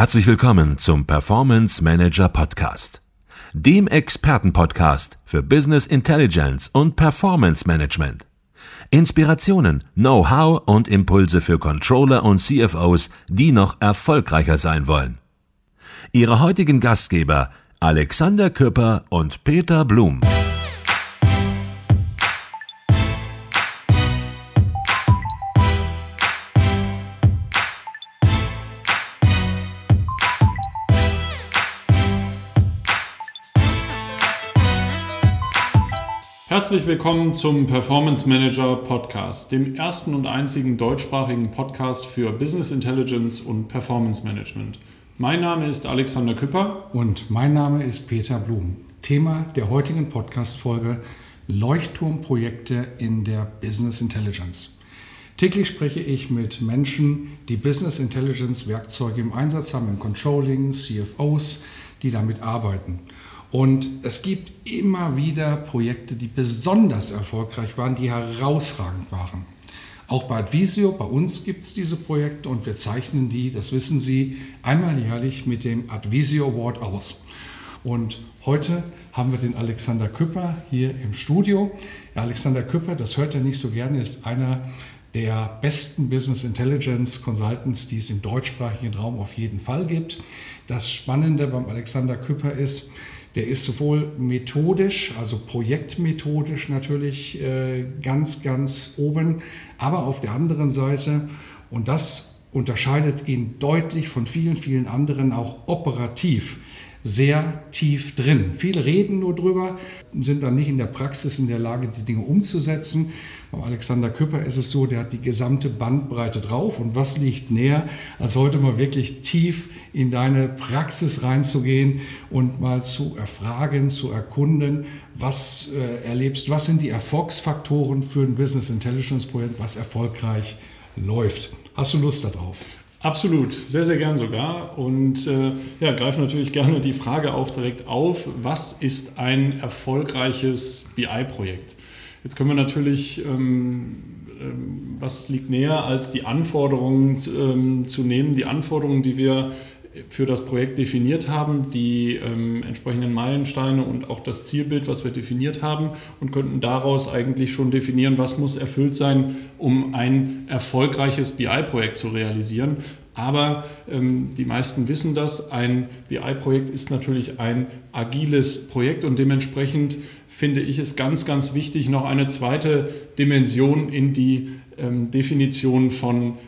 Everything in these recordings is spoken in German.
Herzlich willkommen zum Performance Manager Podcast, dem Expertenpodcast für Business Intelligence und Performance Management. Inspirationen, Know-how und Impulse für Controller und CFOs, die noch erfolgreicher sein wollen. Ihre heutigen Gastgeber Alexander Küpper und Peter Blum. Herzlich willkommen zum Performance Manager Podcast, dem ersten und einzigen deutschsprachigen Podcast für Business Intelligence und Performance Management. Mein Name ist Alexander Küpper. Und mein Name ist Peter Blum. Thema der heutigen Podcast-Folge: Leuchtturmprojekte in der Business Intelligence. Täglich spreche ich mit Menschen, die Business Intelligence Werkzeuge im Einsatz haben, im Controlling, CFOs, die damit arbeiten. Und es gibt immer wieder Projekte, die besonders erfolgreich waren, die herausragend waren. Auch bei Advisio, bei uns gibt es diese Projekte und wir zeichnen die, das wissen Sie, einmal jährlich mit dem Advisio Award aus. Und heute haben wir den Alexander Küpper hier im Studio. Alexander Küpper, das hört er nicht so gerne, ist einer der besten Business Intelligence Consultants, die es im deutschsprachigen Raum auf jeden Fall gibt. Das Spannende beim Alexander Küpper ist, der ist sowohl methodisch, also projektmethodisch natürlich äh, ganz, ganz oben, aber auf der anderen Seite, und das unterscheidet ihn deutlich von vielen, vielen anderen auch operativ sehr tief drin. Viele reden nur drüber, sind dann nicht in der Praxis in der Lage, die Dinge umzusetzen. Beim Alexander Küpper ist es so, der hat die gesamte Bandbreite drauf. Und was liegt näher, als heute mal wirklich tief in deine Praxis reinzugehen und mal zu erfragen, zu erkunden, was äh, erlebst, was sind die Erfolgsfaktoren für ein Business Intelligence Projekt, was erfolgreich läuft. Hast du Lust darauf? Absolut, sehr, sehr gern sogar. Und äh, ja, greife natürlich gerne die Frage auch direkt auf, was ist ein erfolgreiches BI-Projekt? Jetzt können wir natürlich, ähm, ähm, was liegt näher, als die Anforderungen ähm, zu nehmen, die Anforderungen, die wir für das Projekt definiert haben, die ähm, entsprechenden Meilensteine und auch das Zielbild, was wir definiert haben und könnten daraus eigentlich schon definieren, was muss erfüllt sein, um ein erfolgreiches BI-Projekt zu realisieren. Aber ähm, die meisten wissen das, ein BI-Projekt ist natürlich ein agiles Projekt und dementsprechend finde ich es ganz, ganz wichtig, noch eine zweite Dimension in die ähm, Definition von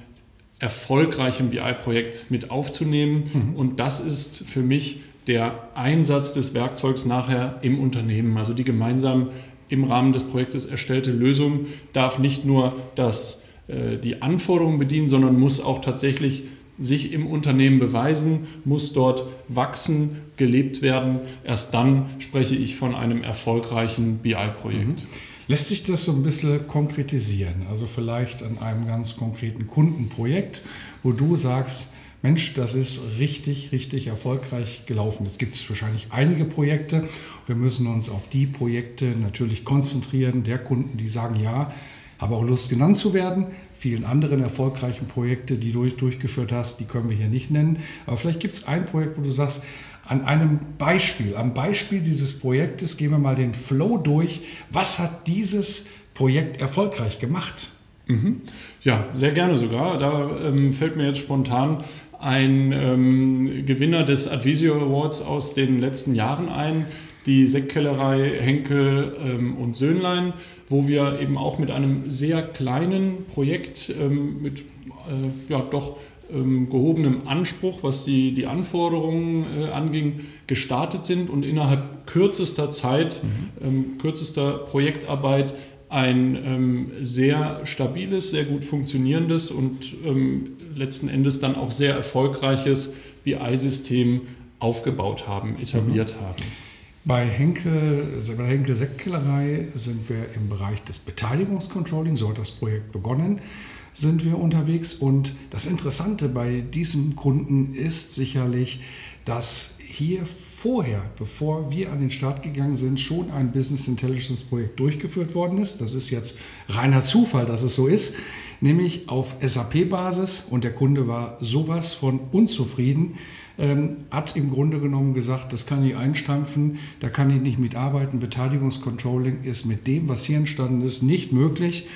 erfolgreichem BI-Projekt mit aufzunehmen. Mhm. Und das ist für mich der Einsatz des Werkzeugs nachher im Unternehmen. Also die gemeinsam im Rahmen des Projektes erstellte Lösung darf nicht nur das, äh, die Anforderungen bedienen, sondern muss auch tatsächlich sich im Unternehmen beweisen, muss dort wachsen, gelebt werden. Erst dann spreche ich von einem erfolgreichen BI-Projekt. Mhm. Lässt sich das so ein bisschen konkretisieren? Also vielleicht an einem ganz konkreten Kundenprojekt, wo du sagst, Mensch, das ist richtig, richtig erfolgreich gelaufen. Jetzt gibt es wahrscheinlich einige Projekte. Wir müssen uns auf die Projekte natürlich konzentrieren, der Kunden, die sagen, ja, habe auch Lust genannt zu werden. Vielen anderen erfolgreichen Projekte, die du durchgeführt hast, die können wir hier nicht nennen. Aber vielleicht gibt es ein Projekt, wo du sagst, an einem Beispiel, am Beispiel dieses Projektes gehen wir mal den Flow durch. Was hat dieses Projekt erfolgreich gemacht? Mhm. Ja, sehr gerne sogar. Da ähm, fällt mir jetzt spontan ein ähm, Gewinner des Advisio Awards aus den letzten Jahren ein, die Sektkellerei Henkel ähm, und Söhnlein, wo wir eben auch mit einem sehr kleinen Projekt ähm, mit äh, ja doch ähm, gehobenem Anspruch, was die, die Anforderungen äh, anging, gestartet sind und innerhalb kürzester Zeit, mhm. ähm, kürzester Projektarbeit ein ähm, sehr stabiles, sehr gut funktionierendes und ähm, letzten Endes dann auch sehr erfolgreiches BI-System aufgebaut haben, etabliert mhm. haben. Bei Henkel, bei der Henkel Sektkellerei sind wir im Bereich des Beteiligungscontrolling, so hat das Projekt begonnen sind wir unterwegs. Und das Interessante bei diesem Kunden ist sicherlich, dass hier vorher, bevor wir an den Start gegangen sind, schon ein Business Intelligence Projekt durchgeführt worden ist. Das ist jetzt reiner Zufall, dass es so ist, nämlich auf SAP-Basis. Und der Kunde war sowas von unzufrieden, ähm, hat im Grunde genommen gesagt, das kann ich einstampfen, da kann ich nicht mitarbeiten. Beteiligungscontrolling ist mit dem, was hier entstanden ist, nicht möglich.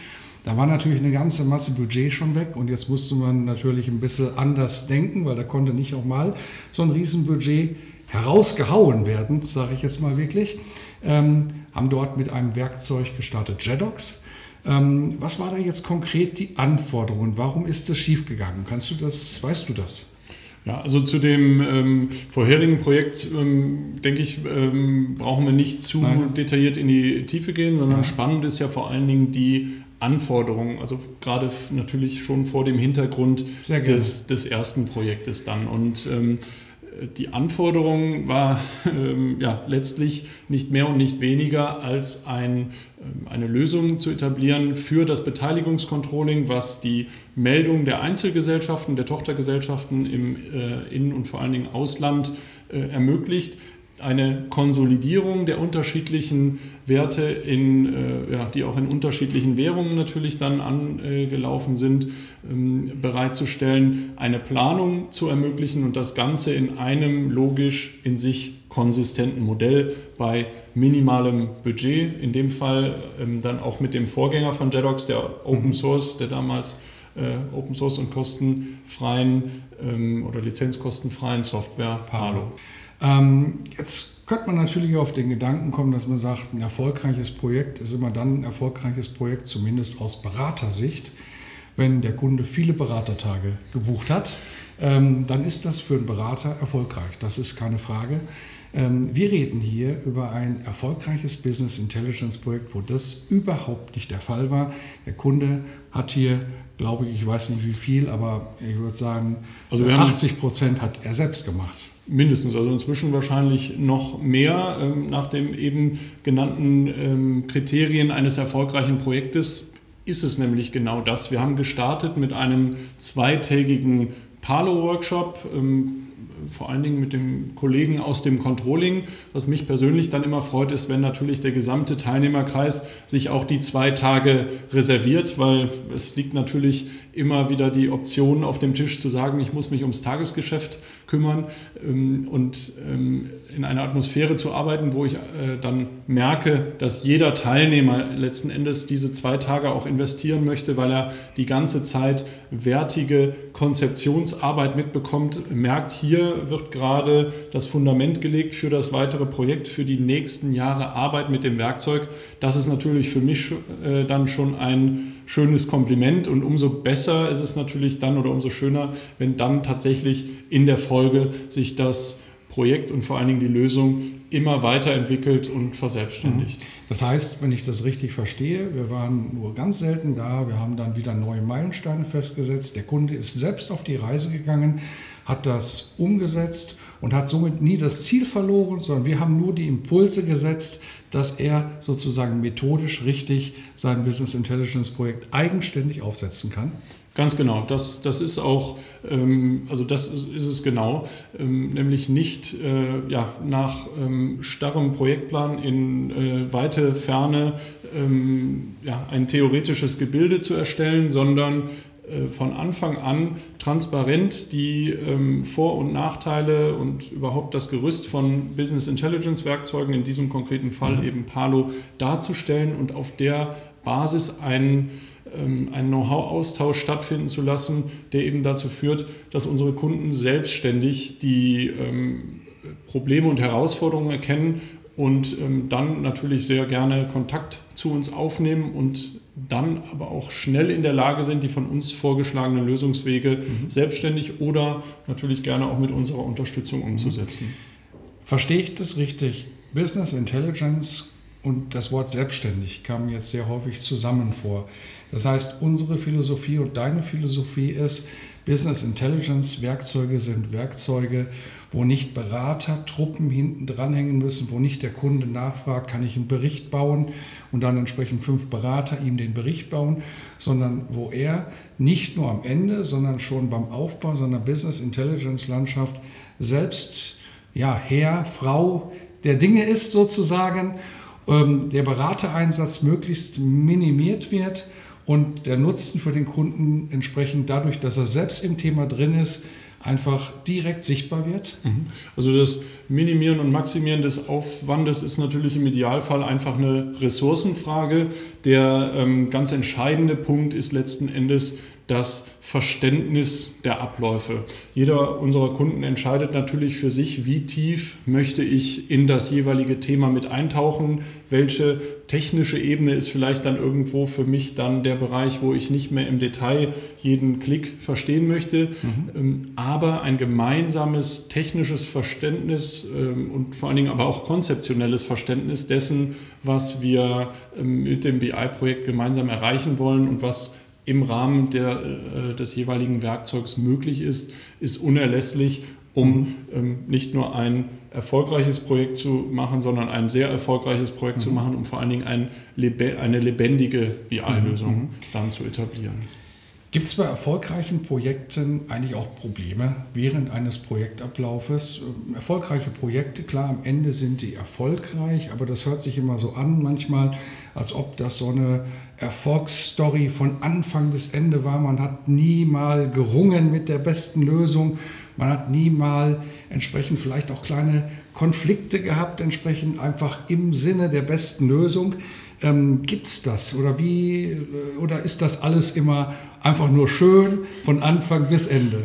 Da war natürlich eine ganze Masse Budget schon weg und jetzt musste man natürlich ein bisschen anders denken, weil da konnte nicht nochmal so ein Riesenbudget herausgehauen werden, sage ich jetzt mal wirklich. Ähm, haben dort mit einem Werkzeug gestartet, JEDOX. Ähm, was war da jetzt konkret die Anforderung? Warum ist das schiefgegangen? Kannst du das, weißt du das? Ja, also zu dem ähm, vorherigen Projekt, ähm, denke ich, ähm, brauchen wir nicht zu Nein. detailliert in die Tiefe gehen, sondern ja. spannend ist ja vor allen Dingen die Anforderungen, also gerade natürlich schon vor dem Hintergrund des, des ersten Projektes dann. Und ähm, die Anforderung war ähm, ja, letztlich nicht mehr und nicht weniger als ein, ähm, eine Lösung zu etablieren für das Beteiligungscontrolling, was die Meldung der Einzelgesellschaften, der Tochtergesellschaften im äh, Innen- und vor allen Dingen Ausland äh, ermöglicht eine Konsolidierung der unterschiedlichen Werte, in, äh, ja, die auch in unterschiedlichen Währungen natürlich dann angelaufen sind, ähm, bereitzustellen, eine Planung zu ermöglichen und das Ganze in einem logisch in sich konsistenten Modell bei minimalem Budget, in dem Fall ähm, dann auch mit dem Vorgänger von JEDOX, der Open mhm. Source, der damals äh, Open Source und kostenfreien ähm, oder lizenzkostenfreien Software Palo. Ähm, jetzt könnte man natürlich auf den Gedanken kommen, dass man sagt, ein erfolgreiches Projekt ist immer dann ein erfolgreiches Projekt, zumindest aus Beratersicht, wenn der Kunde viele Beratertage gebucht hat. Ähm, dann ist das für einen Berater erfolgreich. Das ist keine Frage. Ähm, wir reden hier über ein erfolgreiches Business Intelligence Projekt, wo das überhaupt nicht der Fall war. Der Kunde hat hier, glaube ich, ich weiß nicht wie viel, aber ich würde sagen, also 80 Prozent hat er selbst gemacht. Mindestens, also inzwischen wahrscheinlich noch mehr ähm, nach den eben genannten ähm, Kriterien eines erfolgreichen Projektes ist es nämlich genau das. Wir haben gestartet mit einem zweitägigen Palo-Workshop. Ähm, vor allen Dingen mit dem Kollegen aus dem Controlling. Was mich persönlich dann immer freut, ist, wenn natürlich der gesamte Teilnehmerkreis sich auch die zwei Tage reserviert, weil es liegt natürlich immer wieder die Option auf dem Tisch zu sagen, ich muss mich ums Tagesgeschäft kümmern ähm, und ähm, in einer Atmosphäre zu arbeiten, wo ich äh, dann merke, dass jeder Teilnehmer letzten Endes diese zwei Tage auch investieren möchte, weil er die ganze Zeit wertige Konzeptionsarbeit mitbekommt, merkt, hier wird gerade das Fundament gelegt für das weitere Projekt, für die nächsten Jahre Arbeit mit dem Werkzeug. Das ist natürlich für mich äh, dann schon ein schönes Kompliment und umso besser ist es natürlich dann oder umso schöner, wenn dann tatsächlich in der Folge sich das Projekt und vor allen Dingen die Lösung immer weiterentwickelt und verselbstständigt. Mhm. Das heißt, wenn ich das richtig verstehe, wir waren nur ganz selten da, wir haben dann wieder neue Meilensteine festgesetzt, der Kunde ist selbst auf die Reise gegangen, hat das umgesetzt und hat somit nie das Ziel verloren, sondern wir haben nur die Impulse gesetzt, dass er sozusagen methodisch richtig sein Business Intelligence Projekt eigenständig aufsetzen kann. Ganz genau, das, das ist auch, ähm, also das ist es genau, ähm, nämlich nicht äh, ja, nach ähm, starrem Projektplan in äh, weite Ferne ähm, ja, ein theoretisches Gebilde zu erstellen, sondern von Anfang an transparent die ähm, Vor- und Nachteile und überhaupt das Gerüst von Business Intelligence Werkzeugen, in diesem konkreten Fall mhm. eben Palo, darzustellen und auf der Basis einen ähm, einen Know-how-Austausch stattfinden zu lassen, der eben dazu führt, dass unsere Kunden selbstständig die ähm, Probleme und Herausforderungen erkennen und ähm, dann natürlich sehr gerne Kontakt zu uns aufnehmen und dann aber auch schnell in der Lage sind, die von uns vorgeschlagenen Lösungswege mhm. selbstständig oder natürlich gerne auch mit unserer Unterstützung umzusetzen. Verstehe ich das richtig? Business Intelligence und das Wort selbstständig kam jetzt sehr häufig zusammen vor. Das heißt, unsere Philosophie und deine Philosophie ist, Business Intelligence Werkzeuge sind Werkzeuge, wo nicht Berater, Truppen hinten dranhängen müssen, wo nicht der Kunde nachfragt, kann ich einen Bericht bauen und dann entsprechend fünf Berater ihm den Bericht bauen, sondern wo er nicht nur am Ende, sondern schon beim Aufbau seiner Business Intelligence Landschaft selbst ja, Herr, Frau der Dinge ist sozusagen, ähm, der Beratereinsatz möglichst minimiert wird und der Nutzen für den Kunden entsprechend dadurch, dass er selbst im Thema drin ist, einfach direkt sichtbar wird? Mhm. Also das Minimieren und Maximieren des Aufwandes ist natürlich im Idealfall einfach eine Ressourcenfrage. Der ähm, ganz entscheidende Punkt ist letzten Endes das Verständnis der Abläufe. Jeder unserer Kunden entscheidet natürlich für sich, wie tief möchte ich in das jeweilige Thema mit eintauchen, welche technische Ebene ist vielleicht dann irgendwo für mich dann der Bereich, wo ich nicht mehr im Detail jeden Klick verstehen möchte, mhm. Ähm, aber ein gemeinsames technisches Verständnis ähm, und vor allen Dingen aber auch konzeptionelles Verständnis dessen, was wir ähm, mit dem BI-Projekt gemeinsam erreichen wollen und was im Rahmen der, äh, des jeweiligen Werkzeugs möglich ist, ist unerlässlich, um mhm. ähm, nicht nur ein erfolgreiches Projekt zu machen, sondern ein sehr erfolgreiches Projekt mhm. zu machen, um vor allen Dingen ein, eine lebendige BI-Lösung mhm. dann zu etablieren. Gibt es bei erfolgreichen Projekten eigentlich auch Probleme während eines Projektablaufes? Ähm, erfolgreiche Projekte, klar, am Ende sind die erfolgreich, aber das hört sich immer so an manchmal, als ob das so eine Erfolgsstory von Anfang bis Ende war. Man hat nie mal gerungen mit der besten Lösung. Man hat nie mal entsprechend vielleicht auch kleine Konflikte gehabt, entsprechend einfach im Sinne der besten Lösung. Ähm, Gibt es das oder wie äh, oder ist das alles immer einfach nur schön von Anfang bis Ende?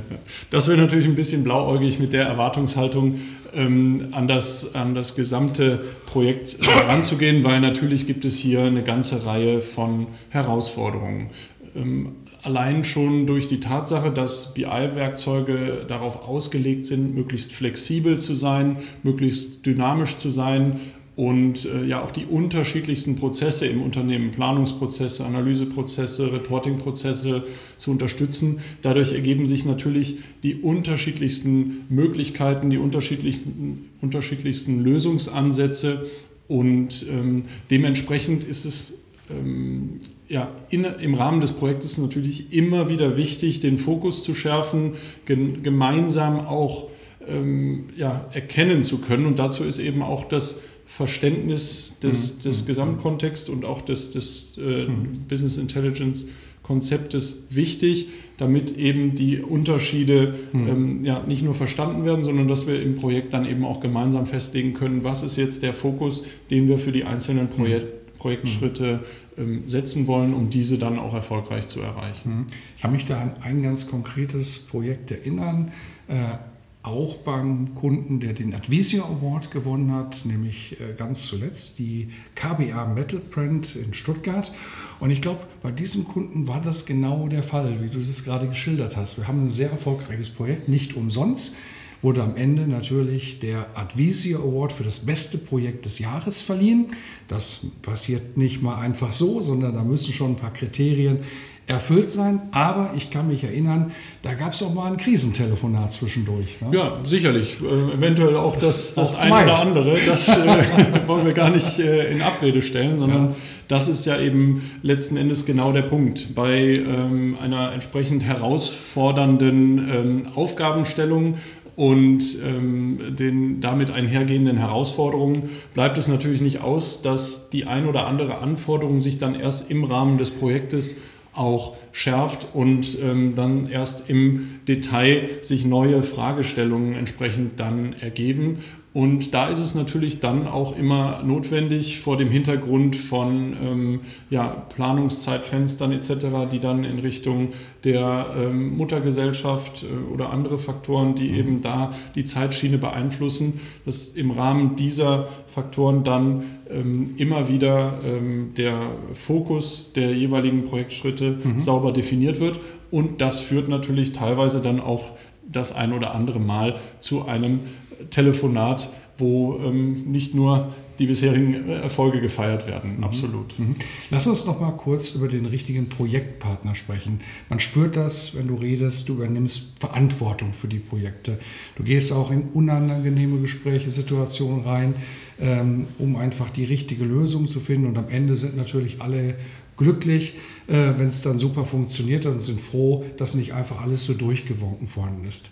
Das wäre natürlich ein bisschen blauäugig mit der Erwartungshaltung ähm, an, das, an das gesamte Projekt heranzugehen, weil natürlich gibt es hier eine ganze Reihe von Herausforderungen. Ähm, allein schon durch die Tatsache, dass BI-Werkzeuge darauf ausgelegt sind, möglichst flexibel zu sein, möglichst dynamisch zu sein und äh, ja auch die unterschiedlichsten Prozesse im Unternehmen, Planungsprozesse, Analyseprozesse, Reportingprozesse zu unterstützen. Dadurch ergeben sich natürlich die unterschiedlichsten Möglichkeiten, die unterschiedlichsten, unterschiedlichsten Lösungsansätze und ähm, dementsprechend ist es ähm, ja, in, im Rahmen des Projektes natürlich immer wieder wichtig, den Fokus zu schärfen, gen, gemeinsam auch ähm, ja, erkennen zu können. Und dazu ist eben auch das Verständnis des, mhm. des mhm. Gesamtkontexts und auch des, des äh, mhm. Business Intelligence Konzeptes wichtig, damit eben die Unterschiede mhm. ähm, ja, nicht nur verstanden werden, sondern dass wir im Projekt dann eben auch gemeinsam festlegen können, was ist jetzt der Fokus, den wir für die einzelnen mhm. Projek Projektschritte ähm, setzen wollen, um diese dann auch erfolgreich zu erreichen. Ich kann mich da an ein ganz konkretes Projekt erinnern. Äh, auch beim Kunden, der den Advisio Award gewonnen hat, nämlich äh, ganz zuletzt die KBA Metal Print in Stuttgart. Und ich glaube, bei diesem Kunden war das genau der Fall, wie du es gerade geschildert hast. Wir haben ein sehr erfolgreiches Projekt, nicht umsonst wurde am Ende natürlich der Advisio Award für das beste Projekt des Jahres verliehen. Das passiert nicht mal einfach so, sondern da müssen schon ein paar Kriterien erfüllt sein. Aber ich kann mich erinnern, da gab es auch mal ein Krisentelefonat zwischendurch. Ne? Ja, sicherlich. Äh, eventuell auch das, das auch eine oder andere. Das äh, wollen wir gar nicht äh, in Abrede stellen, sondern ja. das ist ja eben letzten Endes genau der Punkt. Bei ähm, einer entsprechend herausfordernden ähm, Aufgabenstellung und ähm, den damit einhergehenden Herausforderungen bleibt es natürlich nicht aus, dass die ein oder andere Anforderung sich dann erst im Rahmen des Projektes auch schärft und ähm, dann erst im Detail sich neue Fragestellungen entsprechend dann ergeben. Und da ist es natürlich dann auch immer notwendig vor dem Hintergrund von ähm, ja, Planungszeitfenstern etc., die dann in Richtung der ähm, Muttergesellschaft äh, oder andere Faktoren, die mhm. eben da die Zeitschiene beeinflussen, dass im Rahmen dieser Faktoren dann ähm, immer wieder ähm, der Fokus der jeweiligen Projektschritte mhm. sauber definiert wird. Und das führt natürlich teilweise dann auch das ein oder andere Mal zu einem Telefonat, wo ähm, nicht nur die bisherigen äh, Erfolge gefeiert werden. Mhm. Absolut. Mhm. Lass uns noch mal kurz über den richtigen Projektpartner sprechen. Man spürt das, wenn du redest, du übernimmst Verantwortung für die Projekte. Du gehst auch in unangenehme Gespräche, Situationen rein, ähm, um einfach die richtige Lösung zu finden. Und am Ende sind natürlich alle glücklich, äh, wenn es dann super funktioniert und sind froh, dass nicht einfach alles so durchgewunken worden ist.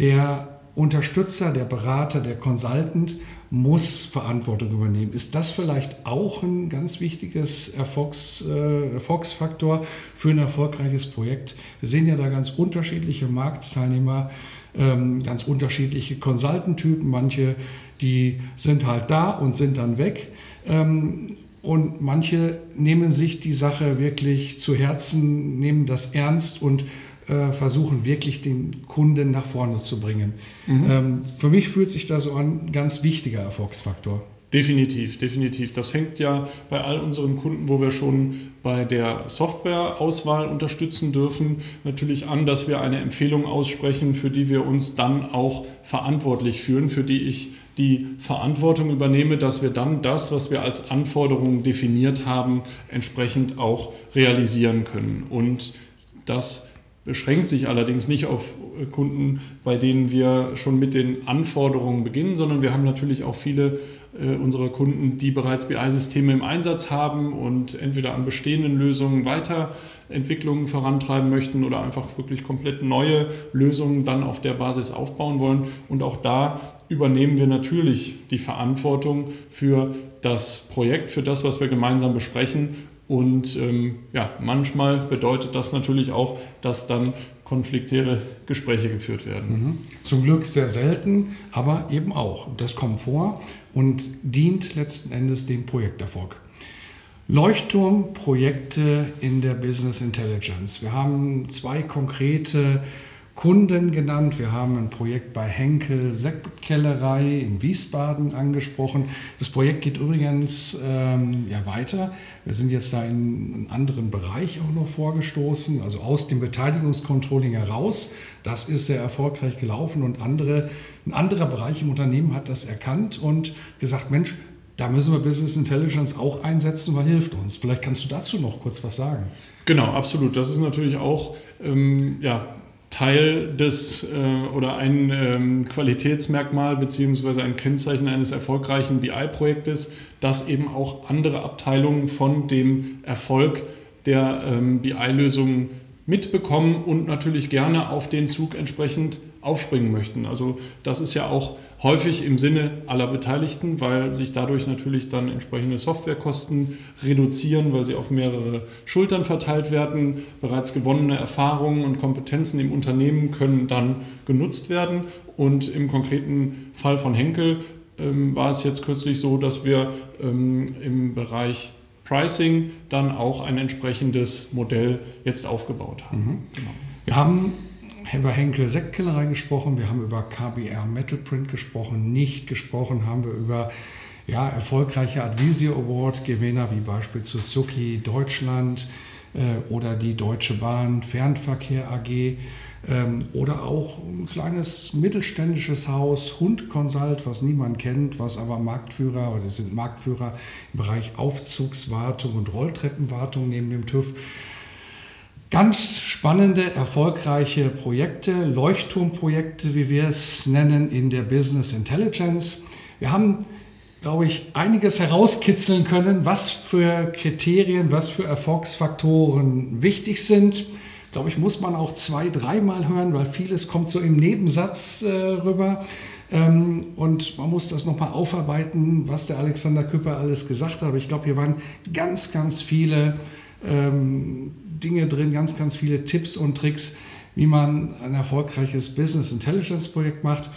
Der Unterstützer, der Berater, der Consultant muss Verantwortung übernehmen. Ist das vielleicht auch ein ganz wichtiges Erfolgs, äh, Erfolgsfaktor für ein erfolgreiches Projekt? Wir sehen ja da ganz unterschiedliche Marktteilnehmer. ähm, ganz unterschiedliche Consultant-Typen. Manche, die sind halt da und sind dann weg. Ähm, und manche nehmen sich die Sache wirklich zu Herzen, nehmen das ernst und äh, versuchen wirklich den Kunden nach vorne zu bringen. Mhm. Ähm, für mich fühlt sich das so an, ganz wichtiger Erfolgsfaktor. Definitiv, definitiv. Das fängt ja bei all unseren Kunden, wo wir schon bei der Softwareauswahl unterstützen dürfen, natürlich an, dass wir eine Empfehlung aussprechen, für die wir uns dann auch verantwortlich fühlen, für die ich die Verantwortung übernehme, dass wir dann das, was wir als Anforderungen definiert haben, entsprechend auch realisieren können. Und das beschränkt sich allerdings nicht auf Kunden, bei denen wir schon mit den Anforderungen beginnen, sondern wir haben natürlich auch viele äh, unserer Kunden, die bereits BI-Systeme im Einsatz haben und entweder an bestehenden Lösungen Weiterentwicklungen vorantreiben möchten oder einfach wirklich komplett neue Lösungen dann auf der Basis aufbauen wollen. Und auch da übernehmen wir natürlich die Verantwortung für das Projekt, für das, was wir gemeinsam besprechen und ähm, ja, manchmal bedeutet das natürlich auch, dass dann konfliktäre Gespräche geführt werden. Mhm. Zum Glück sehr selten, aber eben auch. Das kommt vor und dient letzten Endes dem Projekterfolg. Leuchtturmprojekte in der Business Intelligence. Wir haben zwei konkrete Kunden genannt. Wir haben ein Projekt bei Henkel Sektkellerei in Wiesbaden angesprochen. Das Projekt geht übrigens ähm, ja weiter. Wir sind jetzt da in einen anderen Bereich auch noch vorgestoßen, also aus dem Beteiligungscontrolling heraus. Das ist sehr erfolgreich gelaufen und andere, ein anderer Bereich im Unternehmen hat das erkannt und gesagt, Mensch, da müssen wir Business Intelligence auch einsetzen, weil hilft uns. Vielleicht kannst du dazu noch kurz was sagen. Genau, absolut. Das ist natürlich auch ähm, ja, Teil des äh, oder ein ähm, Qualitätsmerkmal beziehungsweise ein Kennzeichen eines erfolgreichen BI-Projektes, dass eben auch andere Abteilungen von dem Erfolg der ähm, BI-Lösungen mitbekommen und natürlich gerne auf den Zug entsprechend aufspringen möchten. Also das ist ja auch häufig im Sinne aller Beteiligten, weil sich dadurch natürlich dann entsprechende Softwarekosten reduzieren, weil sie auf mehrere Schultern verteilt werden. Bereits gewonnene Erfahrungen und Kompetenzen im Unternehmen können dann genutzt werden. Und im konkreten Fall von Henkel ähm, war es jetzt kürzlich so, dass wir ähm, im Bereich Pricing dann auch ein entsprechendes Modell jetzt aufgebaut haben. Mhm. Genau. Wir haben über Henkel Sektkellerei gesprochen, wir haben über KBR Metal Print gesprochen, nicht gesprochen haben wir über ja, erfolgreiche Advisio Award Gewinner wie beispielsweise Suzuki Deutschland äh, oder die Deutsche Bahn Fernverkehr AG oder auch ein kleines mittelständisches Haus Hund Consult, was niemand kennt, was aber Marktführer oder sind Marktführer im Bereich Aufzugswartung und Rolltreppenwartung neben dem TÜV Ganz spannende, erfolgreiche Projekte, Leuchtturmprojekte, wie wir es nennen, in der Business Intelligence. Wir haben, glaube ich, einiges herauskitzeln können, was für Kriterien, was für Erfolgsfaktoren wichtig sind. Glaube ich, muss man auch zwei, dreimal hören, weil vieles kommt so im Nebensatz äh, rüber. Ähm, und man muss das nochmal aufarbeiten, was der Alexander Küpper alles gesagt hat. Aber ich glaube, hier waren ganz, ganz viele ähm, Dinge drin, ganz, ganz viele Tipps und Tricks, wie man ein erfolgreiches Business Intelligence Projekt macht.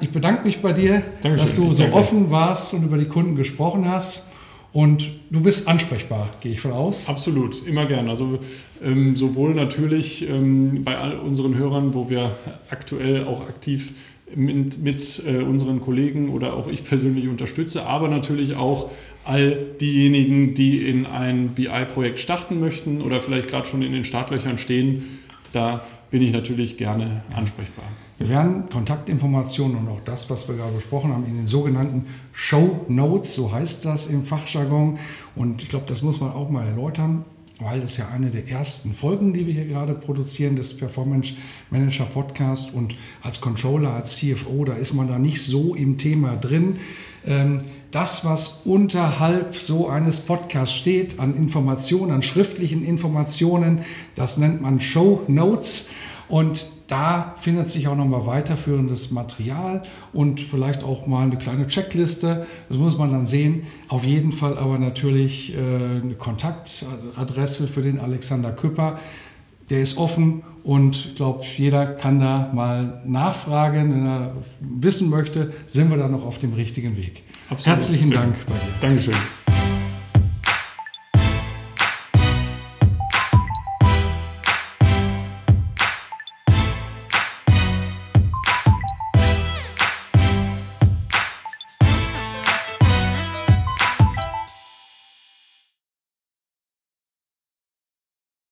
Ich bedanke mich bei dir, Dankeschön. dass du so offen warst und über die Kunden gesprochen hast. Und du bist ansprechbar, gehe ich von aus. Absolut, immer gern. Also ähm, sowohl natürlich ähm, bei all unseren Hörern, wo wir aktuell auch aktiv mit, mit äh, unseren Kollegen oder auch ich persönlich unterstütze, aber natürlich auch all diejenigen, die in ein BI-Projekt starten möchten oder vielleicht gerade schon in den Startlöchern stehen. Da bin ich natürlich gerne ansprechbar. Wir werden Kontaktinformationen und auch das, was wir gerade besprochen haben, in den sogenannten Show Notes, so heißt das im Fachjargon. Und ich glaube, das muss man auch mal erläutern, weil das ja eine der ersten Folgen, die wir hier gerade produzieren, des Performance Manager Podcast. Und als Controller, als CFO, da ist man da nicht so im Thema drin. Ähm, das, was unterhalb so eines Podcasts steht, an Informationen, an schriftlichen Informationen, das nennt man Show Notes. Und da findet sich auch nochmal weiterführendes Material und vielleicht auch mal eine kleine Checkliste. Das muss man dann sehen. Auf jeden Fall aber natürlich äh, eine Kontaktadresse für den Alexander Küpper. der ist offen und ich glaube, jeder kann da mal nachfragen, wenn er wissen möchte, sind wir da noch auf dem richtigen Weg. Absolut. Herzlichen Dank bei dir. Dankeschön.